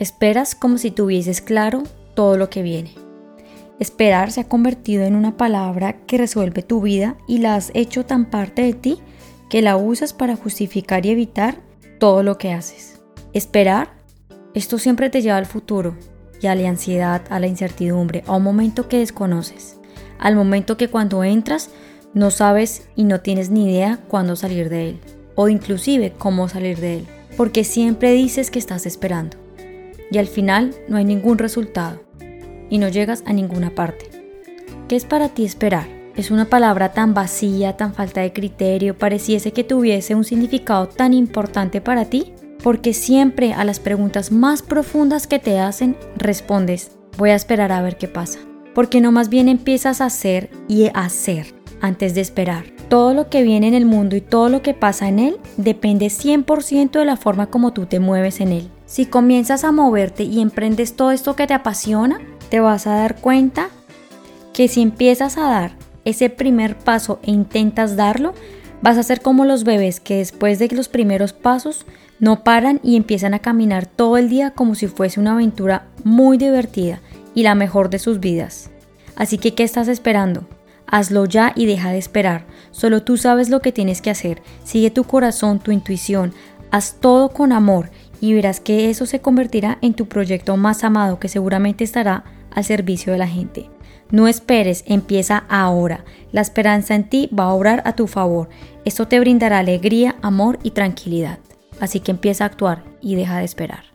Esperas como si tuvieses claro todo lo que viene. Esperar se ha convertido en una palabra que resuelve tu vida y la has hecho tan parte de ti que la usas para justificar y evitar todo lo que haces. Esperar, esto siempre te lleva al futuro y a la ansiedad, a la incertidumbre, a un momento que desconoces, al momento que cuando entras no sabes y no tienes ni idea cuándo salir de él, o inclusive cómo salir de él, porque siempre dices que estás esperando, y al final no hay ningún resultado, y no llegas a ninguna parte. ¿Qué es para ti esperar? Es una palabra tan vacía, tan falta de criterio, pareciese que tuviese un significado tan importante para ti, porque siempre a las preguntas más profundas que te hacen respondes, voy a esperar a ver qué pasa. Porque no más bien empiezas a hacer y a hacer antes de esperar. Todo lo que viene en el mundo y todo lo que pasa en él depende 100% de la forma como tú te mueves en él. Si comienzas a moverte y emprendes todo esto que te apasiona, te vas a dar cuenta que si empiezas a dar ese primer paso e intentas darlo, vas a ser como los bebés que después de los primeros pasos no paran y empiezan a caminar todo el día como si fuese una aventura muy divertida y la mejor de sus vidas. Así que, ¿qué estás esperando? Hazlo ya y deja de esperar. Solo tú sabes lo que tienes que hacer. Sigue tu corazón, tu intuición. Haz todo con amor y verás que eso se convertirá en tu proyecto más amado que seguramente estará al servicio de la gente. No esperes, empieza ahora. La esperanza en ti va a obrar a tu favor. Esto te brindará alegría, amor y tranquilidad. Así que empieza a actuar y deja de esperar.